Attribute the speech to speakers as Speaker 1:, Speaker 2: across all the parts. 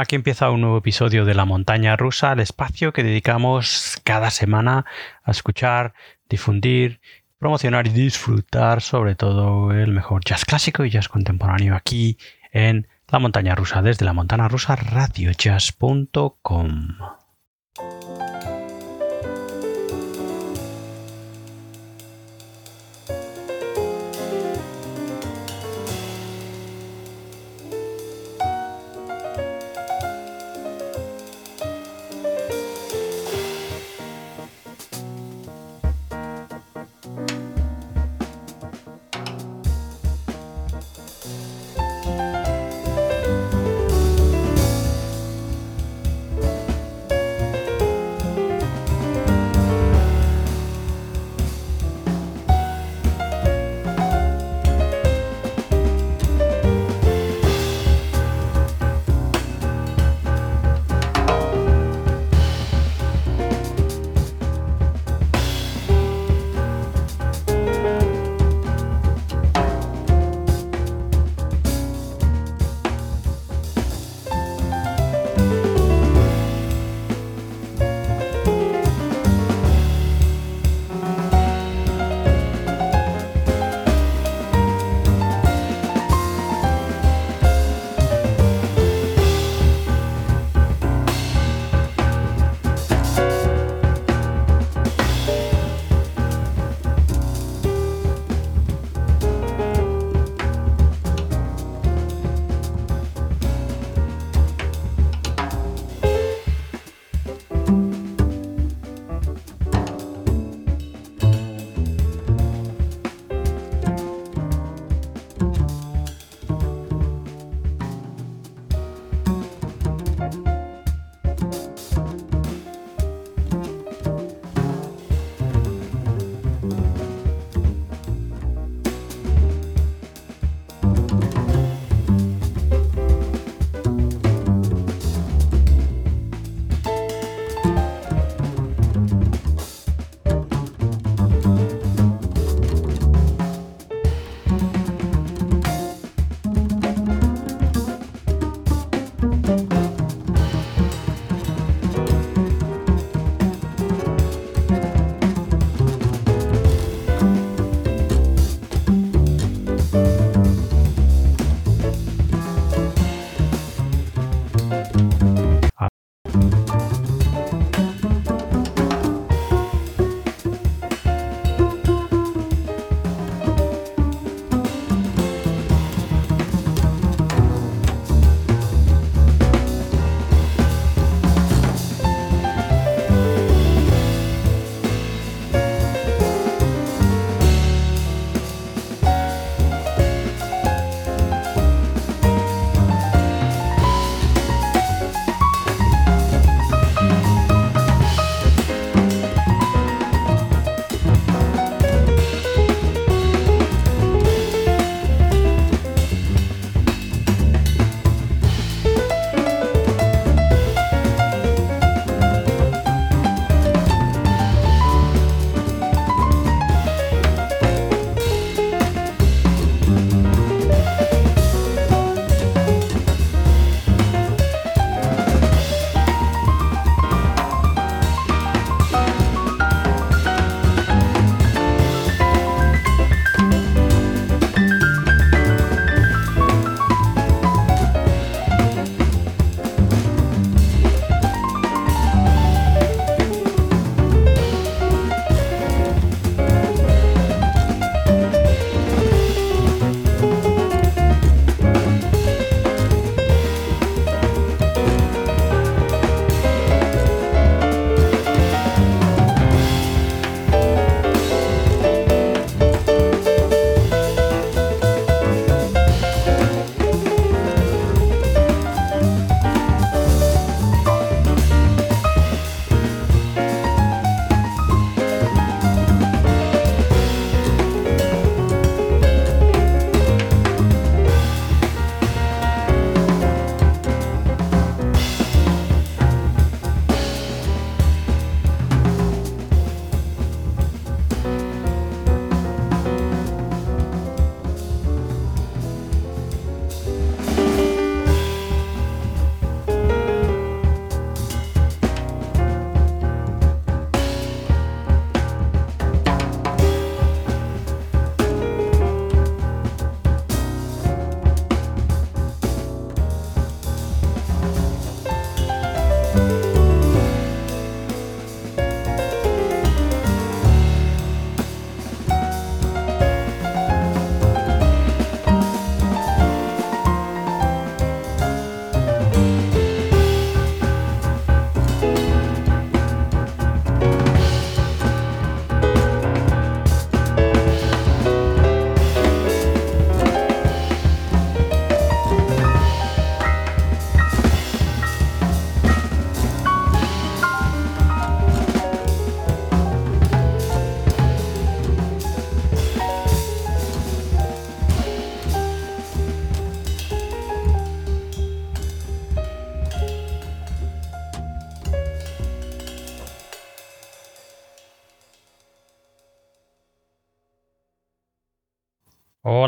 Speaker 1: Aquí empieza un nuevo episodio de La Montaña Rusa, el espacio que dedicamos cada semana a escuchar, difundir, promocionar y disfrutar sobre todo el mejor jazz clásico y jazz contemporáneo aquí en La Montaña Rusa, desde la Montana Rusa radiojazz.com.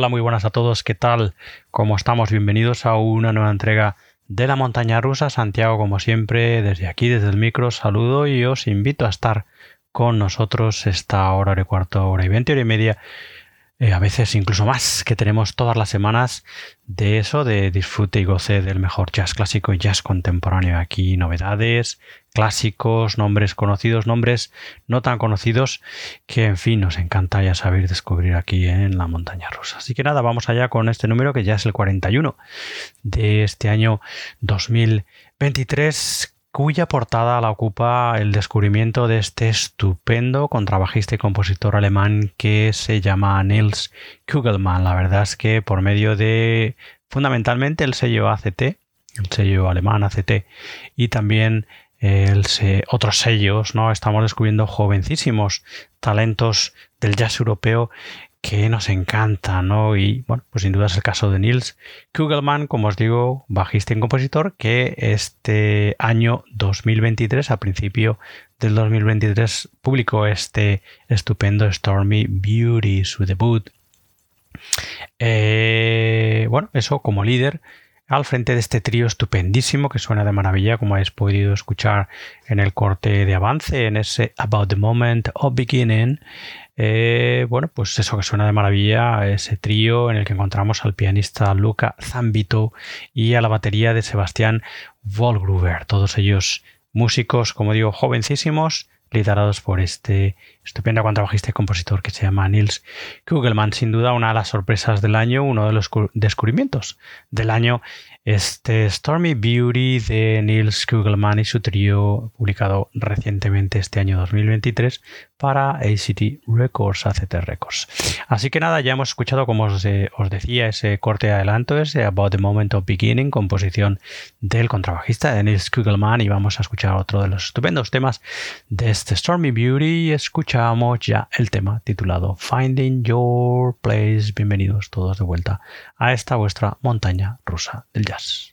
Speaker 1: Hola, muy buenas a todos. ¿Qué tal? ¿Cómo estamos? Bienvenidos a una nueva entrega de la montaña rusa. Santiago, como siempre, desde aquí, desde el micro, saludo y os invito a estar con nosotros esta hora y cuarto, hora y veinte, hora y media eh, a veces incluso más, que tenemos todas las semanas de eso, de disfrute y goce del mejor jazz clásico y jazz contemporáneo. Aquí novedades, clásicos, nombres conocidos, nombres no tan conocidos, que en fin nos encanta ya saber descubrir aquí en la montaña rusa. Así que nada, vamos allá con este número que ya es el 41 de este año 2023 cuya portada la ocupa el descubrimiento de este estupendo contrabajista y compositor alemán que se llama Nils Kugelmann. La verdad es que por medio de fundamentalmente el sello ACT, el sello alemán ACT y también otros sellos, ¿no? Estamos descubriendo jovencísimos talentos del jazz europeo que nos encanta, ¿no? Y bueno, pues sin duda es el caso de Nils Kugelmann, como os digo, bajista y compositor, que este año 2023, a principio del 2023, publicó este estupendo Stormy Beauty, su debut. Eh, bueno, eso como líder al frente de este trío estupendísimo que suena de maravilla, como habéis podido escuchar en el corte de avance, en ese About the Moment of Beginning. Eh, bueno, pues eso que suena de maravilla, ese trío en el que encontramos al pianista Luca Zambito y a la batería de Sebastián Volgruber, todos ellos músicos, como digo, jovencísimos, liderados por este estupendo contrabajista y compositor que se llama Nils Kugelmann. Sin duda una de las sorpresas del año, uno de los descubrimientos del año este Stormy Beauty de Nils Kugelmann y su trío, publicado recientemente este año 2023 para ACT Records, ACT Records. Así que nada, ya hemos escuchado, como os, decía, ese corte de adelanto, ese About the Moment of Beginning, composición del contrabajista de Nils Kugelmann, y vamos a escuchar otro de los estupendos temas de este Stormy Beauty. Escuchamos ya el tema titulado Finding Your Place. Bienvenidos todos de vuelta a esta vuestra montaña rusa del jazz. us.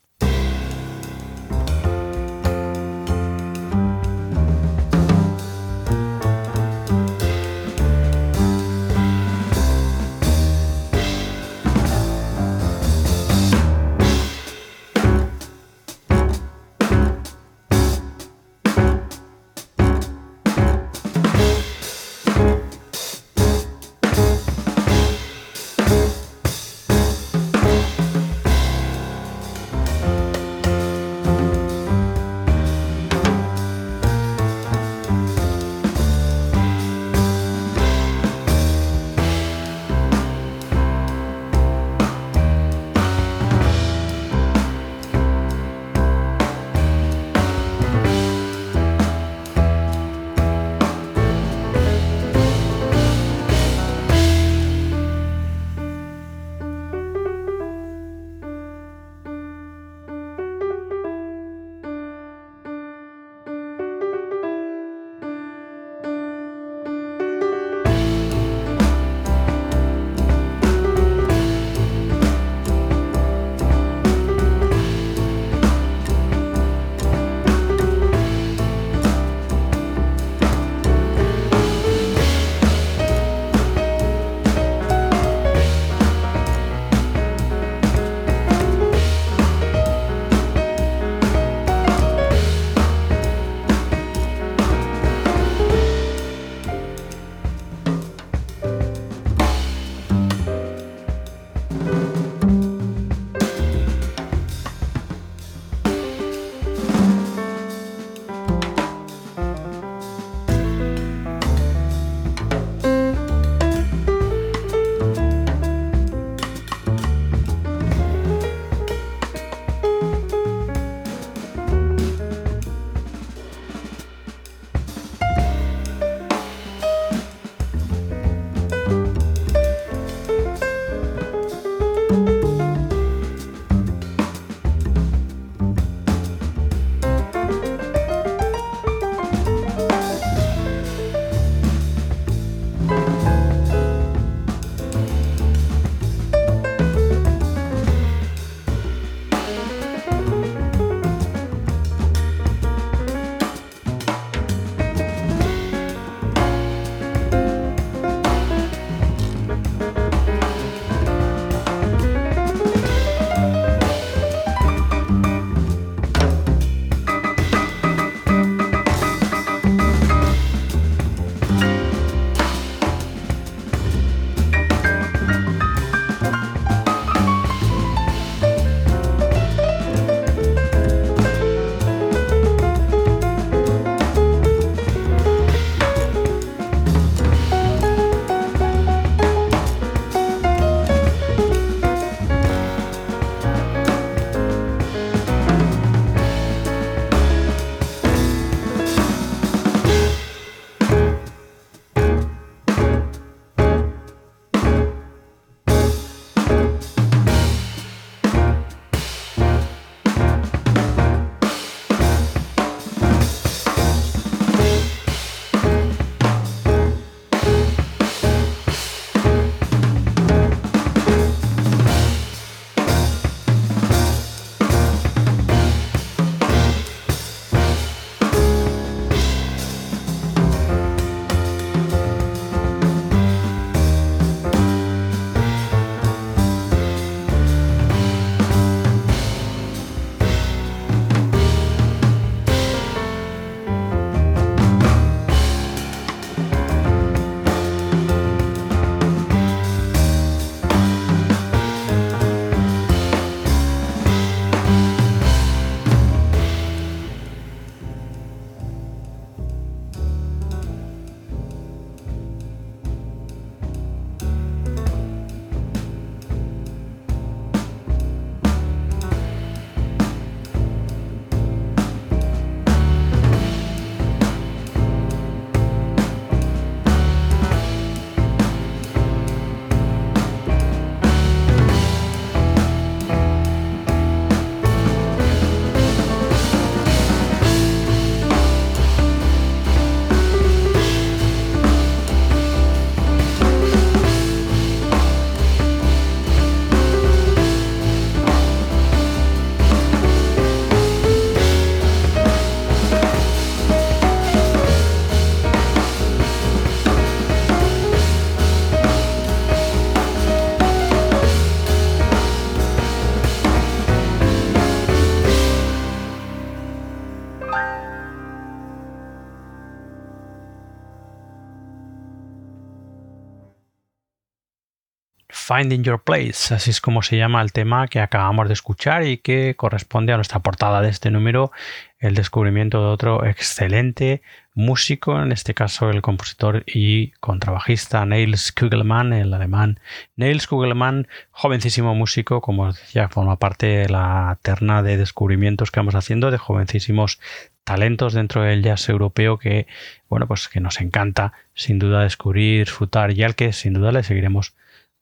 Speaker 1: Finding Your Place, así es como se llama el tema que acabamos de escuchar y que corresponde a nuestra portada de este número, el descubrimiento de otro excelente músico, en este caso el compositor y contrabajista Niels Kugelmann, el alemán. Niels Kugelmann, jovencísimo músico, como decía, forma parte de la terna de descubrimientos que vamos haciendo, de jovencísimos talentos dentro del jazz europeo que, bueno, pues que nos encanta sin duda descubrir, disfrutar y al que sin duda le seguiremos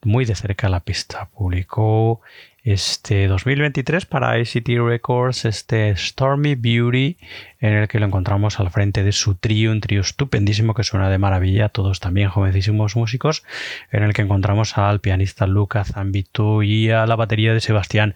Speaker 1: muy de cerca la pista. Publicó este 2023 para ACT Records este Stormy Beauty en el que lo encontramos al frente de su trío, un trío estupendísimo que suena de maravilla, todos también jovencísimos músicos, en el que encontramos al pianista Lucas Zambitu y a la batería de Sebastián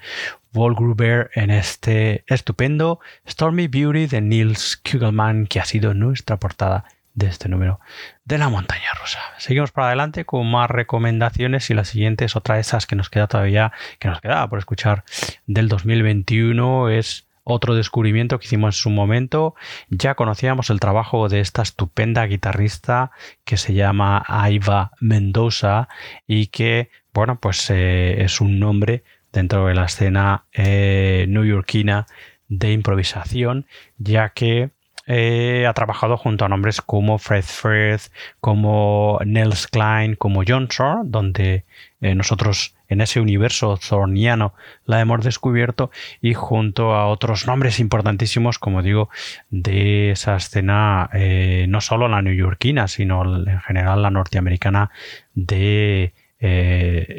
Speaker 1: Volgruber en este estupendo Stormy Beauty de Nils Kugelmann que ha sido nuestra portada de este número de la montaña rusa. Seguimos para adelante con más recomendaciones y la siguiente es otra de esas que nos queda todavía, que nos quedaba por escuchar del 2021, es otro descubrimiento que hicimos en su momento. Ya conocíamos el trabajo de esta estupenda guitarrista que se llama Aiva Mendoza y que, bueno, pues eh, es un nombre dentro de la escena eh, newyorkina de improvisación, ya que eh, ha trabajado junto a nombres como Fred Firth, como Nels Klein, como John Thor, donde eh, nosotros en ese universo zorniano la hemos descubierto y junto a otros nombres importantísimos, como digo, de esa escena, eh, no solo la neoyorquina, sino en general la norteamericana de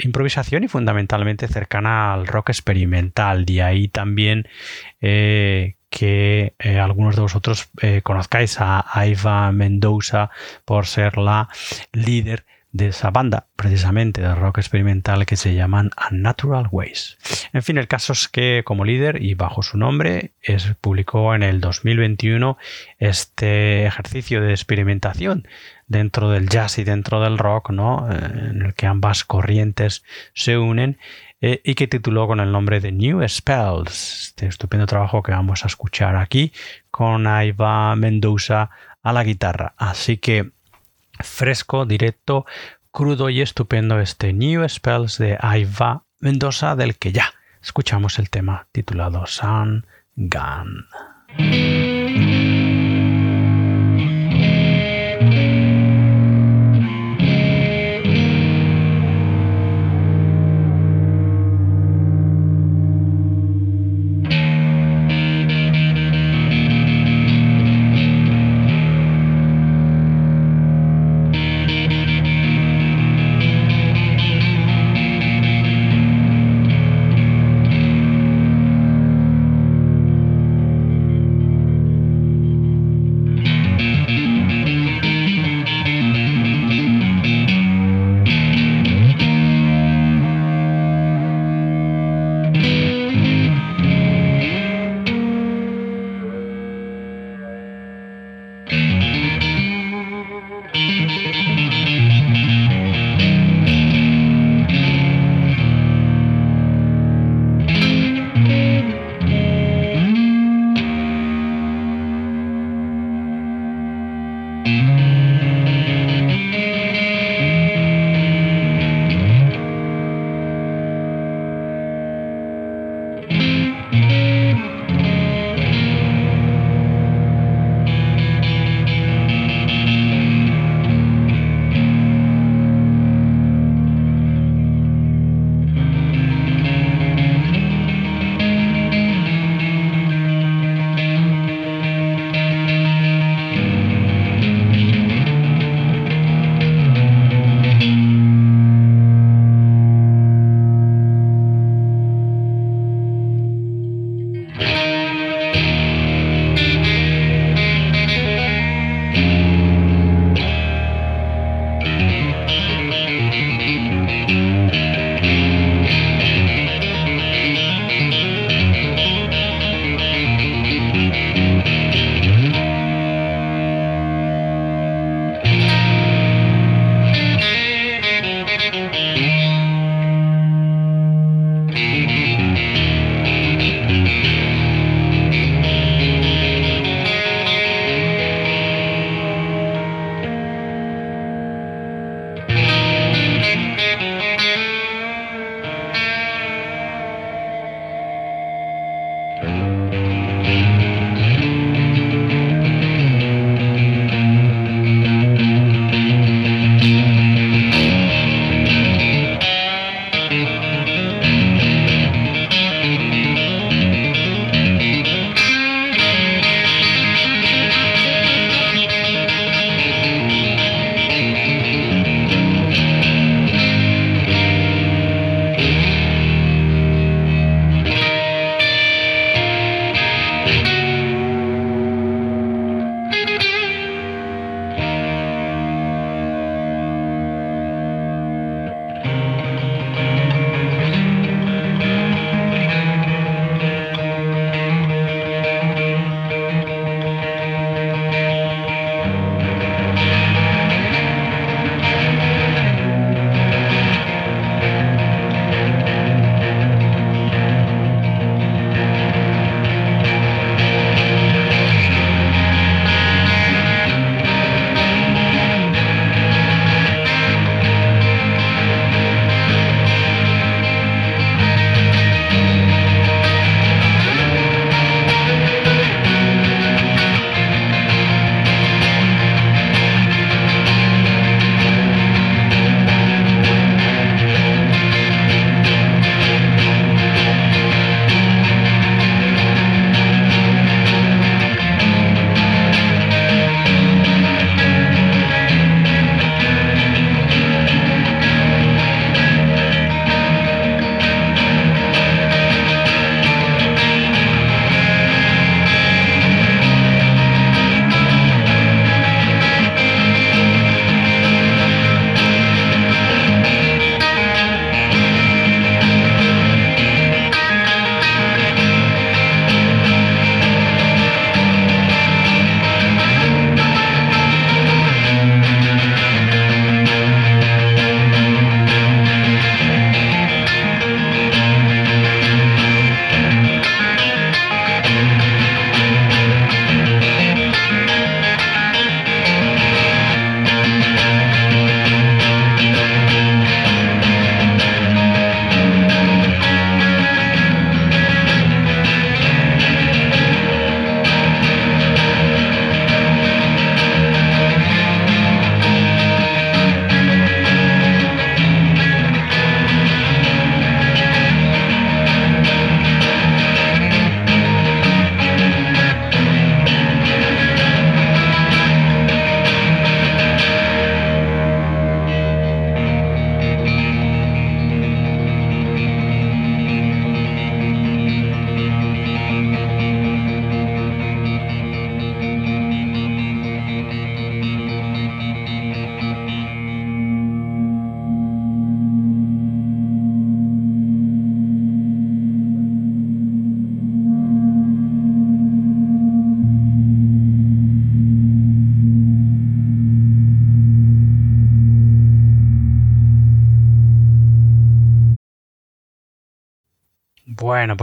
Speaker 1: improvisación y fundamentalmente cercana al rock experimental. De ahí también que eh, algunos de vosotros eh, conozcáis a Aiva Mendoza por ser la líder de esa banda, precisamente de rock experimental que se llaman Unnatural Ways. En fin, el caso es que como líder y bajo su nombre es, publicó en el 2021 este ejercicio de experimentación dentro del jazz y dentro del rock, ¿no? Eh, en el que ambas corrientes se unen eh, y que tituló con el nombre de New Spells, este estupendo trabajo que vamos a escuchar aquí con Aiva Mendoza a la guitarra. Así que fresco, directo, crudo y estupendo este New Spells de Aiva Mendoza del que ya escuchamos el tema titulado Sun Gun.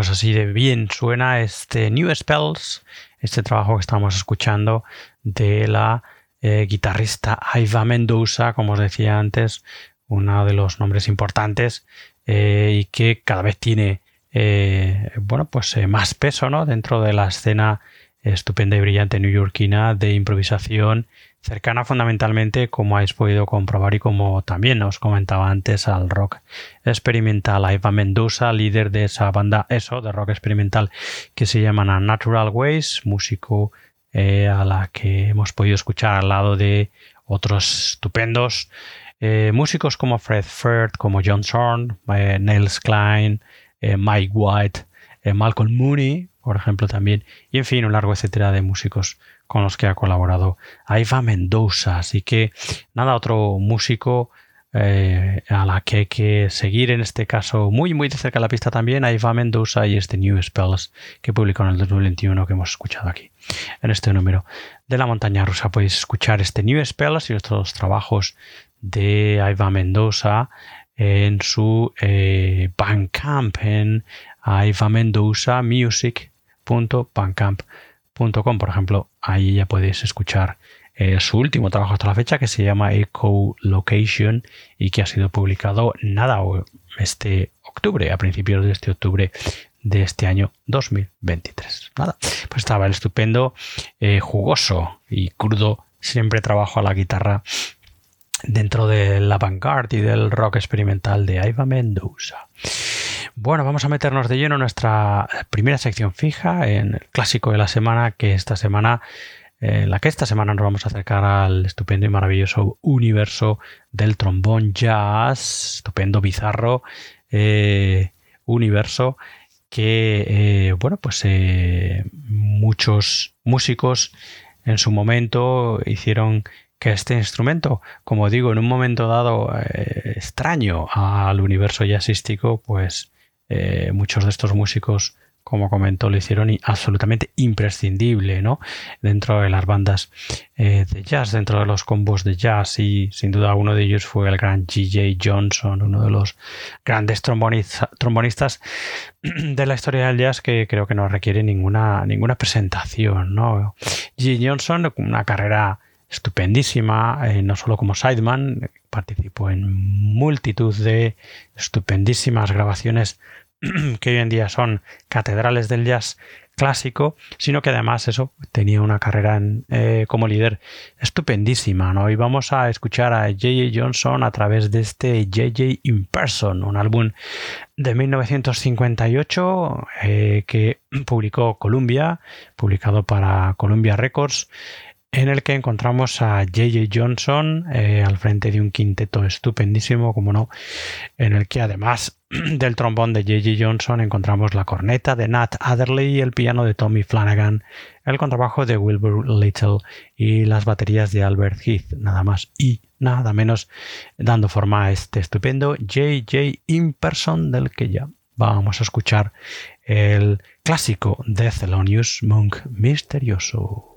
Speaker 1: Pues así de bien suena este New Spells, este trabajo que estamos escuchando de la eh, guitarrista Aiva Mendoza, como os decía antes, uno de los nombres importantes eh, y que cada vez tiene eh, bueno, pues más peso ¿no? dentro de la escena estupenda y brillante newyorkina de improvisación cercana fundamentalmente, como habéis podido comprobar y como también os comentaba antes, al rock experimental. Eva Mendoza, líder de esa banda ESO de rock experimental que se llama Natural Ways, músico eh, a la que hemos podido escuchar al lado de otros estupendos eh, músicos como Fred Firth, como John Zorn, eh, Klein, Mike White, Malcolm Mooney, por ejemplo, también, y en fin, un largo etcétera de músicos con los que ha colaborado Aiva Mendoza. Así que nada, otro músico eh, a la que hay que seguir en este caso muy muy de cerca la pista también, Aiva Mendoza y este New Spells que publicó en el 2021 que hemos escuchado aquí. En este número de la montaña rusa podéis escuchar este New Spells y otros trabajos de Aiva Mendoza en su eh, Bandcamp en Aiva Mendoza Music.bandcamp.com por ejemplo, ahí ya podéis escuchar eh, su último trabajo hasta la fecha que se llama Echo Location y que ha sido publicado nada este octubre, a principios de este octubre de este año 2023. Nada, pues estaba el estupendo, eh, jugoso y crudo, siempre trabajo a la guitarra dentro de la vanguard y del rock experimental de Aiva Mendoza. Bueno, vamos a meternos de lleno en nuestra primera sección fija, en el clásico de la semana, que esta semana, en la que esta semana nos vamos a acercar al estupendo y maravilloso universo del trombón jazz, estupendo, bizarro eh, universo que, eh, bueno, pues eh, muchos músicos en su momento hicieron que este instrumento, como digo, en un momento dado eh, extraño al universo jazzístico, pues eh, muchos de estos músicos, como comentó, lo hicieron absolutamente imprescindible, ¿no? Dentro de las bandas eh, de jazz, dentro de los combos de jazz, y sin duda uno de ellos fue el gran G.J. Johnson, uno de los grandes trombonistas de la historia del jazz que creo que no requiere ninguna, ninguna presentación, ¿no? G.J. Johnson, una carrera estupendísima, eh, no solo como sideman, participó en multitud de estupendísimas grabaciones que hoy en día son catedrales del jazz clásico, sino que además eso tenía una carrera eh, como líder estupendísima, ¿no? Y vamos a escuchar a J.J. Johnson a través de este J.J. In Person, un álbum de 1958 eh, que publicó Columbia, publicado para Columbia Records en el que encontramos a J.J. Johnson eh, al frente de un quinteto estupendísimo, como no, en el que además del trombón de J.J. Johnson encontramos la corneta de Nat Adderley, el piano de Tommy Flanagan, el contrabajo de Wilbur Little y las baterías de Albert Heath, nada más y nada menos, dando forma a este estupendo J.J. Imperson del que ya vamos a escuchar el clásico de Thelonious Monk misterioso.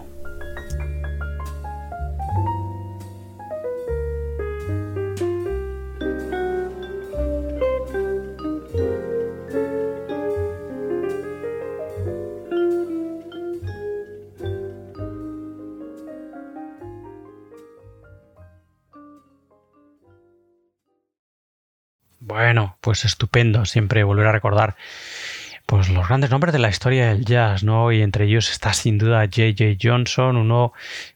Speaker 1: Pues estupendo siempre volver a recordar pues los grandes nombres de la historia del jazz, ¿no? Y entre ellos está sin duda J.J. Johnson, uno,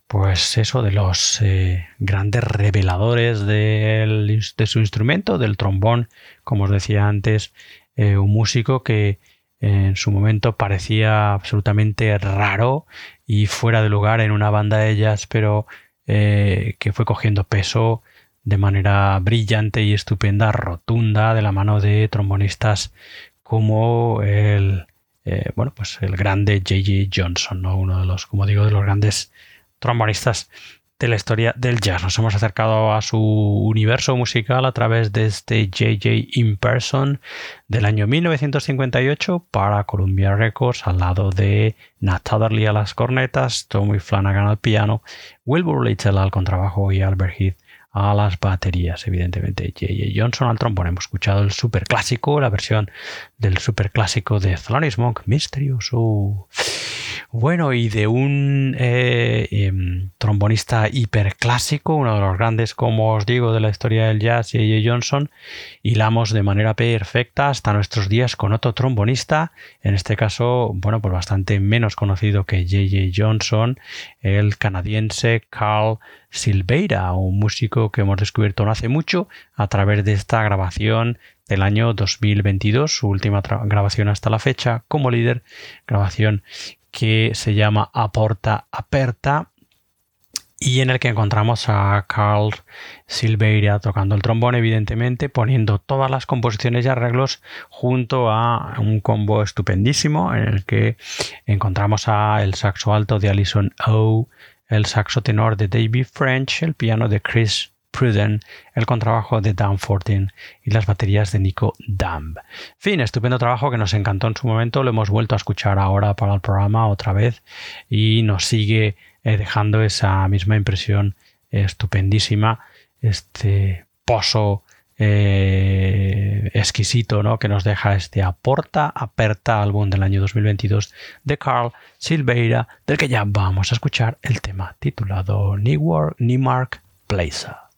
Speaker 1: pues eso, de los eh, grandes reveladores de su instrumento, del trombón, como os decía antes, eh, un músico que en su momento parecía absolutamente raro y fuera de lugar en una banda de jazz, pero eh, que fue cogiendo peso de manera brillante y estupenda, rotunda, de la mano de trombonistas como el, eh, bueno, pues el grande J.J. Johnson, ¿no? uno de los, como digo, de los grandes trombonistas de la historia del jazz. Nos hemos acercado a su universo musical a través de este JJ In Person del año 1958 para Columbia Records al lado de Nat Adderley a las cornetas, Tommy Flanagan al piano, Wilbur Little al contrabajo y Albert Heath a las baterías, evidentemente. J.J. Johnson al trombón. Hemos escuchado el super clásico, la versión del super clásico de Thelonious Monk, misterioso. Bueno, y de un eh, em, trombonista hiperclásico, uno de los grandes, como os digo, de la historia del jazz, J.J. Johnson, hilamos de manera perfecta hasta nuestros días con otro trombonista, en este caso, bueno, pues bastante menos conocido que J.J. Johnson, el canadiense Carl Silveira, un músico que hemos descubierto no hace mucho a través de esta grabación del año 2022, su última grabación hasta la fecha como líder, grabación que se llama Aporta Aperta y en el que encontramos a Carl Silveira tocando el trombón, evidentemente, poniendo todas las composiciones y arreglos junto a un combo estupendísimo en el que encontramos a el saxo alto de Alison O, el saxo tenor de David French, el piano de Chris Pruden, el contrabajo de Dan Fortin y las baterías de Nico Damb. Fin, estupendo trabajo que nos encantó en su momento, lo hemos vuelto a escuchar ahora para el programa otra vez y nos sigue eh, dejando esa misma impresión estupendísima, este pozo eh, exquisito ¿no? que nos deja este Aporta Aperta álbum del año 2022 de Carl Silveira, del que ya vamos a escuchar el tema titulado Newark, Plaza.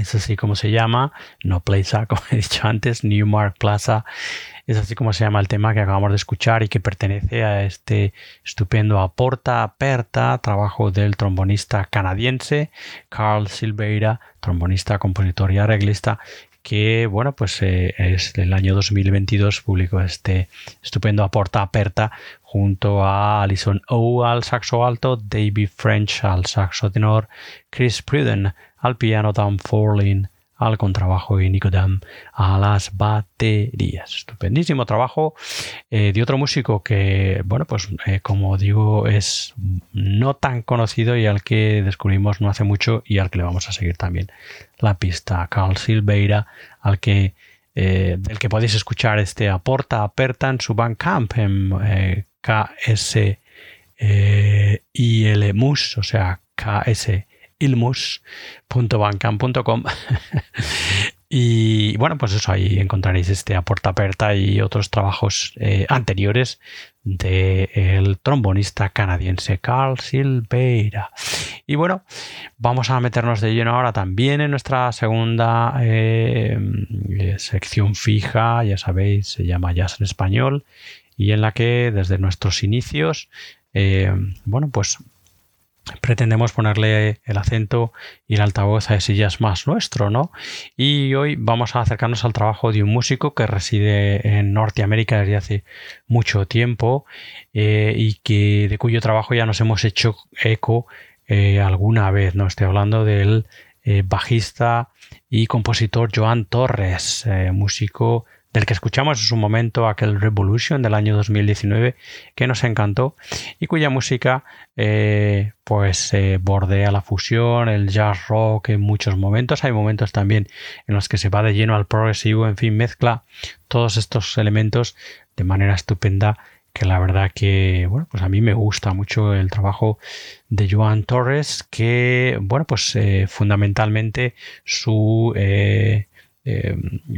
Speaker 1: Es así como se llama, no Plaza, como he dicho antes, Newmark Plaza, es así como se llama el tema que acabamos de escuchar y que pertenece a este estupendo Aporta Aperta, trabajo del trombonista canadiense Carl Silveira, trombonista, compositor y arreglista, que bueno, pues eh, es del año 2022 publicó este estupendo Aporta Aperta junto a Alison O al saxo alto, David French al saxo tenor, Chris Pruden al piano, Dan Forlin al contrabajo y Nico Dam a las baterías. Estupendísimo trabajo eh, de otro músico que, bueno, pues eh, como digo, es no tan conocido y al que descubrimos no hace mucho y al que le vamos a seguir también la pista. Carl Silveira, al que eh, del que podéis escuchar este aporta aperta en su Bandcamp en KS ILMUS, o sea, KS ilmus.bancam.com y bueno, pues eso, ahí encontraréis este aporta aperta y otros trabajos eh, anteriores del trombonista canadiense Carl Silveira. Y bueno, vamos a meternos de lleno ahora también en nuestra segunda eh, sección fija, ya sabéis, se llama Jazz en Español, y en la que desde nuestros inicios, eh, bueno, pues pretendemos ponerle el acento y el altavoz a ese jazz más nuestro, ¿no? Y hoy vamos a acercarnos al trabajo de un músico que reside en Norteamérica desde hace mucho tiempo eh, y que de cuyo trabajo ya nos hemos hecho eco eh, alguna vez, ¿no? Estoy hablando del eh, bajista y compositor Joan Torres, músico del que escuchamos en su momento aquel Revolution del año 2019 que nos encantó y cuya música eh, pues bordea la fusión, el jazz rock en muchos momentos. Hay momentos también en los que se va de lleno al progresivo, en fin, mezcla todos estos elementos de manera estupenda que la verdad que, bueno, pues a mí me gusta mucho el trabajo de Joan Torres, que, bueno, pues eh, fundamentalmente su, eh,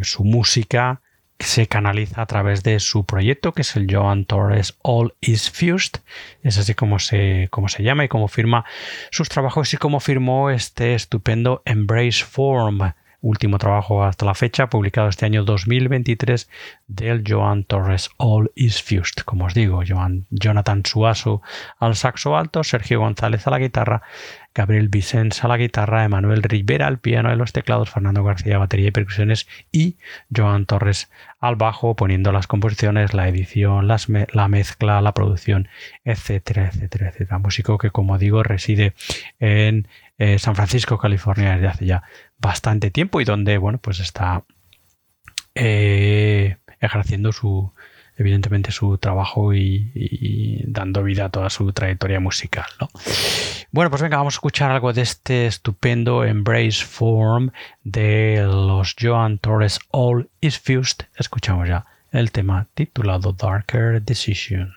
Speaker 1: su música se canaliza a través de su proyecto, que es el Joan Torres All Is Fused. Es así como se, como se llama y como firma sus trabajos y como firmó este estupendo Embrace Form, último trabajo hasta la fecha, publicado este año 2023 del Joan Torres All Is Fused. Como os digo, Jonathan Suaso al saxo alto, Sergio González a la guitarra, Gabriel Vicens a la guitarra, Emanuel Rivera al piano y los teclados, Fernando García batería y percusiones y Joan Torres al bajo, poniendo las composiciones, la edición, la mezcla, la producción, etcétera, etcétera, etcétera. Músico que, como digo, reside en eh, San Francisco, California, desde hace ya bastante tiempo y donde, bueno, pues está eh, ejerciendo su, evidentemente su trabajo y, dando vida a toda su trayectoria musical. Bueno, pues venga, vamos a escuchar algo de este estupendo Embrace Form de los Joan Torres All Is Fused. Escuchamos ya el tema titulado Darker Decision.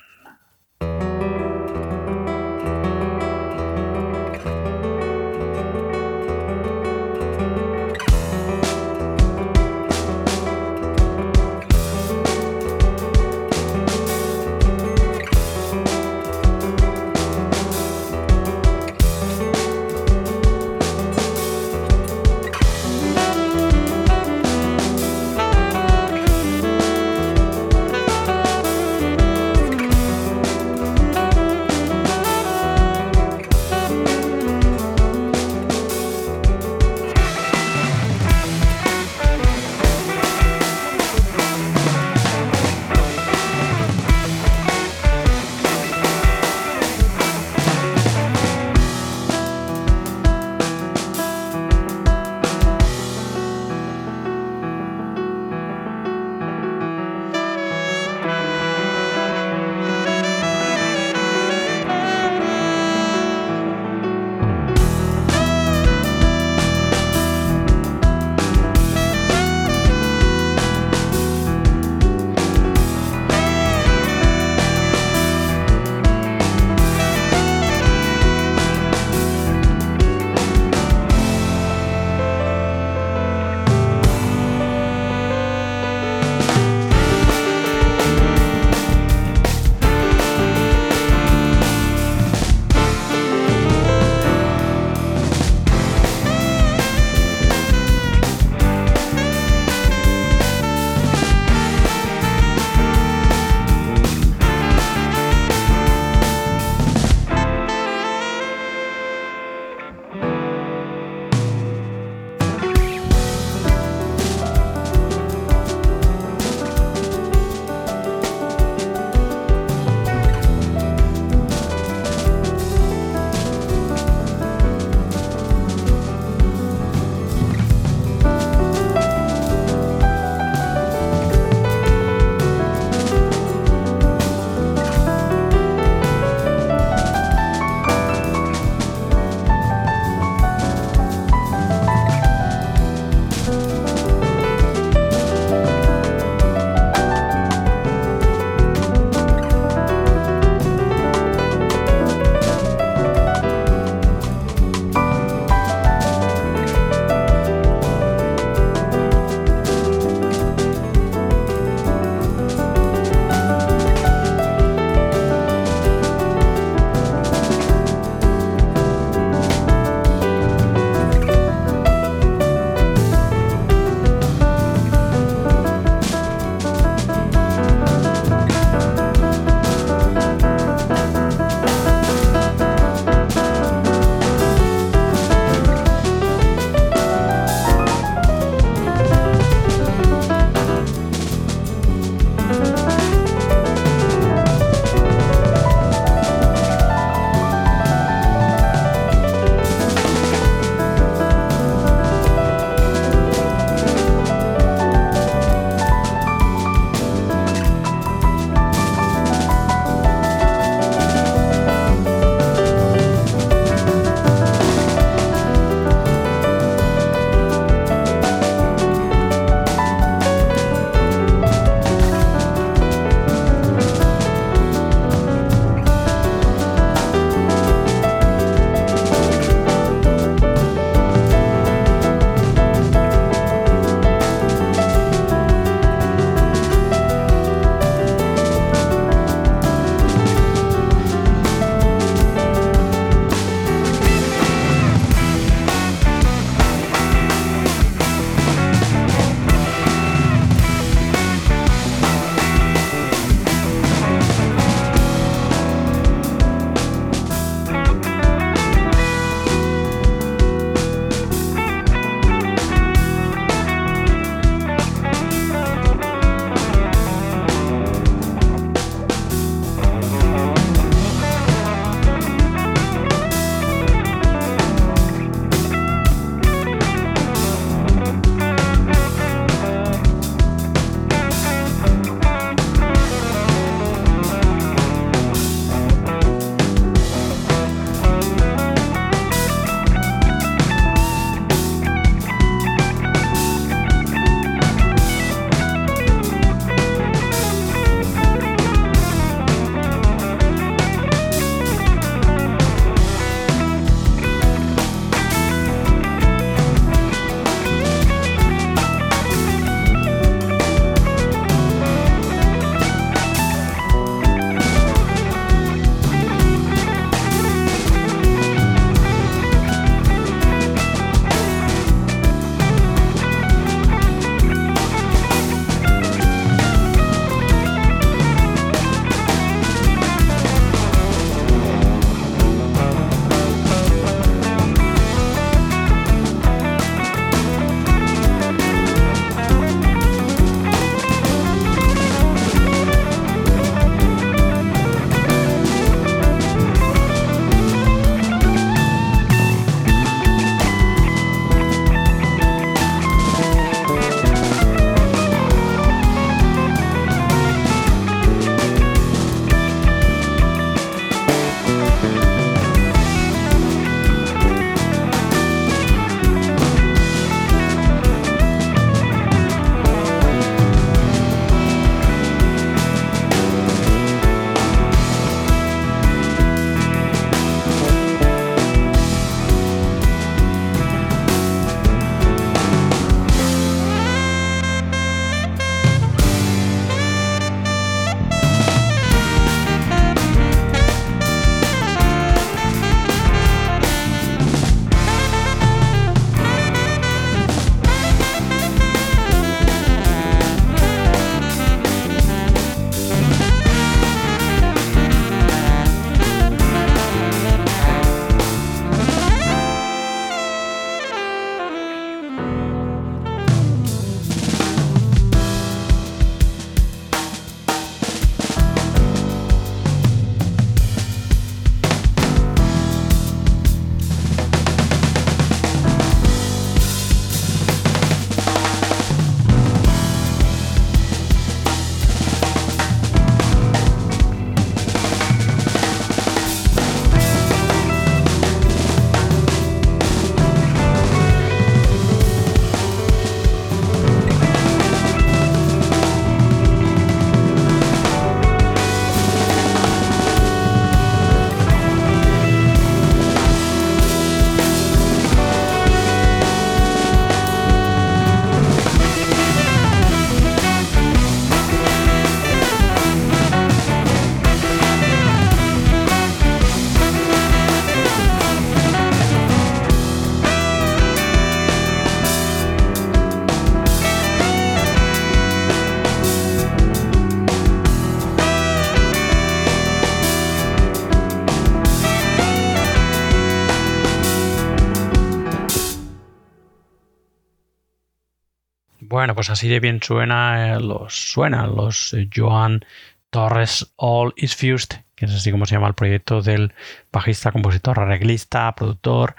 Speaker 1: Pues así de bien suena, eh, los, suenan los eh, Joan Torres All Is Fused es así como se llama el proyecto del bajista, compositor, arreglista, productor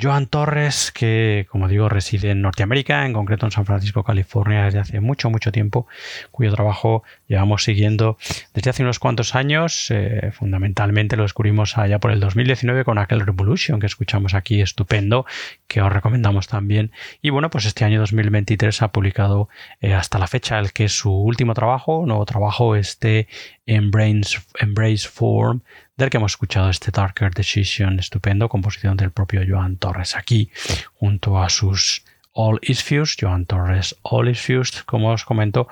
Speaker 1: Joan Torres, que como digo reside en Norteamérica, en concreto en San Francisco, California, desde hace mucho, mucho tiempo, cuyo trabajo llevamos siguiendo desde hace unos cuantos años. Eh, fundamentalmente lo descubrimos allá por el 2019 con aquel Revolution que escuchamos aquí, estupendo, que os recomendamos también. Y bueno, pues este año 2023 ha publicado eh, hasta la fecha el que es su último trabajo, nuevo trabajo, este Embrace, Embrace Form, del que hemos escuchado este Darker Decision, estupendo, composición del propio Joan Torres aquí, junto a sus All Is Fused, Joan Torres All Is Fused, como os comento,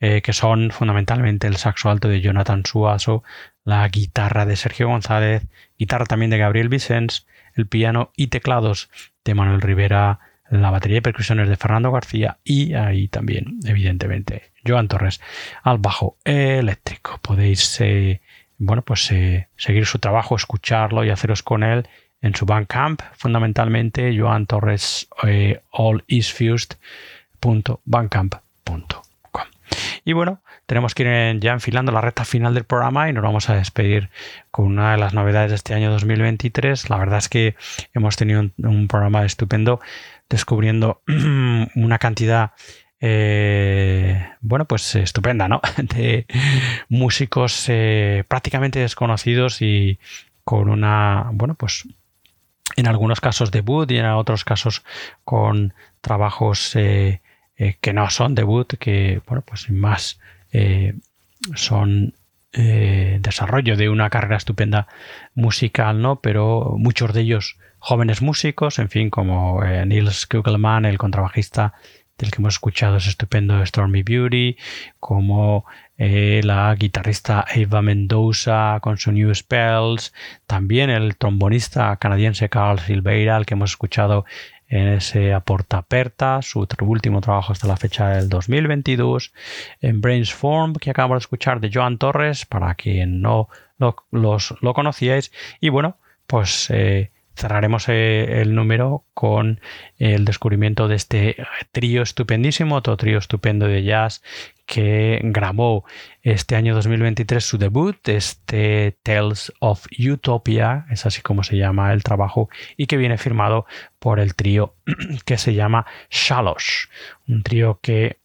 Speaker 1: eh, que son fundamentalmente el saxo alto de Jonathan Suazo, la guitarra de Sergio González, guitarra también de Gabriel Vicens, el piano y teclados de Manuel Rivera, la batería y percusiones de Fernando García y ahí también, evidentemente, Joan Torres al bajo eléctrico. Podéis, eh, bueno, pues eh, seguir su trabajo, escucharlo y haceros con él en su Bandcamp, fundamentalmente Joan Torres eh, Y bueno, tenemos que ir ya enfilando la recta final del programa y nos vamos a despedir con una de las novedades de este año 2023. La verdad es que hemos tenido un programa estupendo descubriendo una cantidad eh, bueno, pues estupenda, ¿no? De músicos eh, prácticamente desconocidos y con una, bueno, pues en algunos casos debut y en otros casos con trabajos eh, que no son debut, que, bueno, pues más son desarrollo de una carrera estupenda musical, ¿no? Pero muchos de ellos jóvenes músicos, en fin, como Nils Kugelman, el contrabajista del que hemos escuchado es estupendo Stormy Beauty, como eh, la guitarrista Eva Mendoza con su New Spells, también el trombonista canadiense Carl Silveira, el que hemos escuchado en ese Aporta Aperta, su último trabajo hasta la fecha del 2022, en Brainsform, que acabamos de escuchar de Joan Torres, para quien no lo, los, lo conocíais, y bueno, pues eh, cerraremos eh, el número con el descubrimiento de este trío estupendísimo, otro trío estupendo de jazz que grabó este año 2023 su debut, este Tales of Utopia, es así como se llama el trabajo, y que viene firmado por el trío que se llama Shalosh, un trío que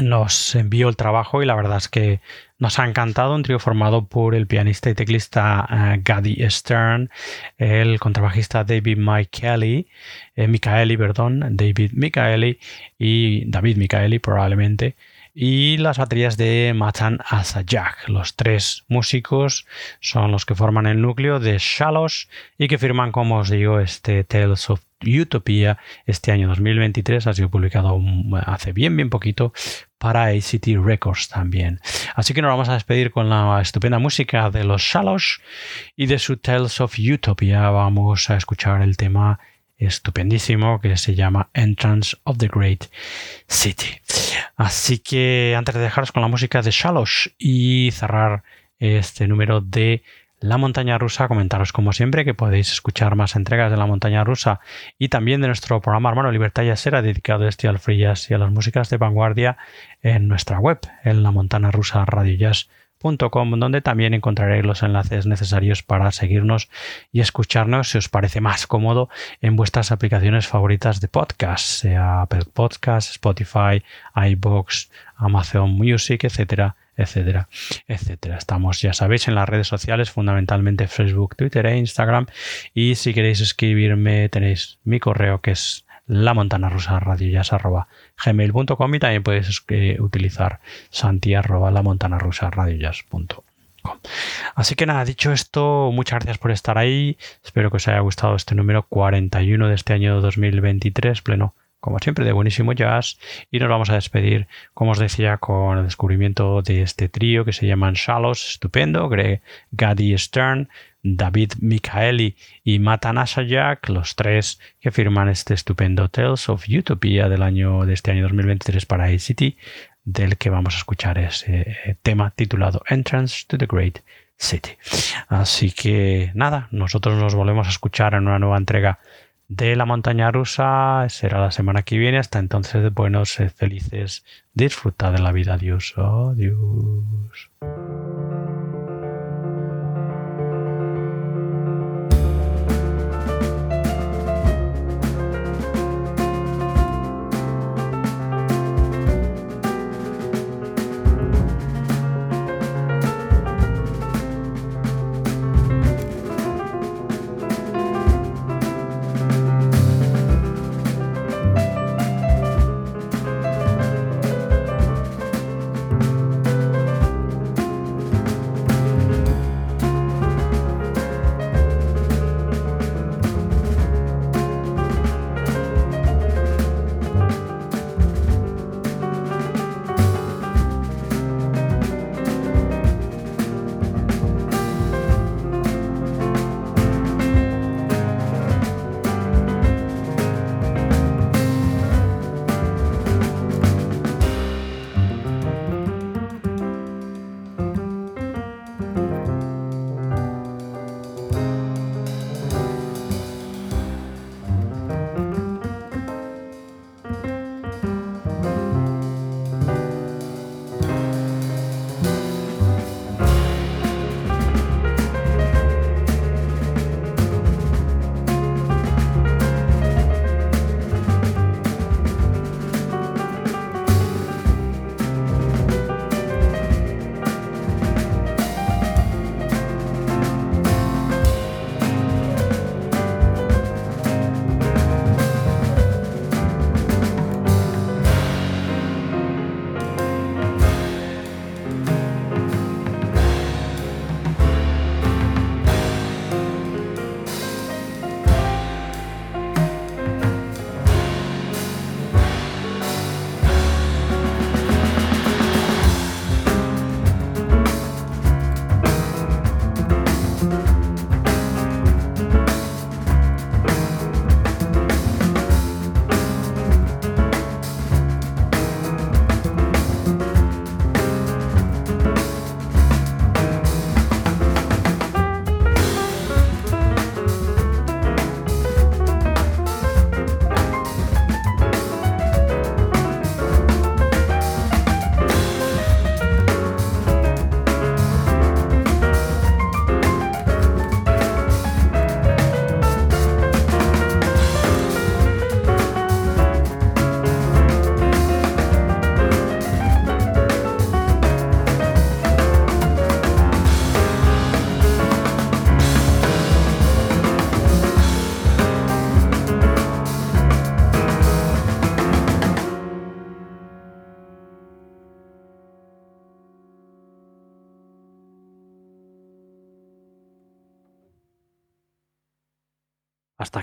Speaker 1: nos envió el trabajo y la verdad es que nos ha encantado un trío formado por el pianista y teclista uh, Gaddy Stern, el contrabajista David Michaeli, eh, Michaeli, perdón, David Michaeli y David Michaeli probablemente, y las baterías de Matan Asajak. Los tres músicos son los que forman el núcleo de Shalos y que firman, como os digo, este Tales of Utopia este año 2023. Ha sido publicado hace bien, bien poquito para ACT Records también. Así que nos vamos a despedir con la estupenda música de los Shalos y de su Tales of Utopia. Vamos a escuchar el tema estupendísimo que se llama Entrance of the Great City. Así que antes de dejaros con la música de Shalosh y cerrar este número de La Montaña Rusa, comentaros como siempre que podéis escuchar más entregas de La Montaña Rusa y también de nuestro programa hermano Libertad y Asera dedicado este al free jazz y a las músicas de vanguardia en nuestra web, en La Montaña Rusa Radio Jazz donde también encontraréis los enlaces necesarios para seguirnos y escucharnos si os parece más cómodo en vuestras aplicaciones favoritas de podcast, sea Apple Podcast, Spotify, iBox, Amazon Music, etcétera, etcétera, etcétera. Estamos, ya sabéis, en las redes sociales, fundamentalmente Facebook, Twitter e Instagram. Y si queréis escribirme, tenéis mi correo que es la rusa radio y también puedes eh, utilizar santi arroba rusa radio Así que nada, dicho esto, muchas gracias por estar ahí. Espero que os haya gustado este número 41 de este año 2023, pleno, como siempre, de buenísimo jazz. Y nos vamos a despedir, como os decía, con el descubrimiento de este trío que se llaman Shallows, estupendo, Greg Gaddy Stern, David Michaeli y Matan Jack, los tres que firman este estupendo Tales of Utopia del año de este año 2023 para ACT, del que vamos a escuchar ese tema titulado Entrance to the Great City. Así que nada, nosotros nos volvemos a escuchar en una nueva entrega de la montaña rusa será la semana que viene. Hasta entonces, buenos, felices, disfruta de la vida. Adiós. Adiós.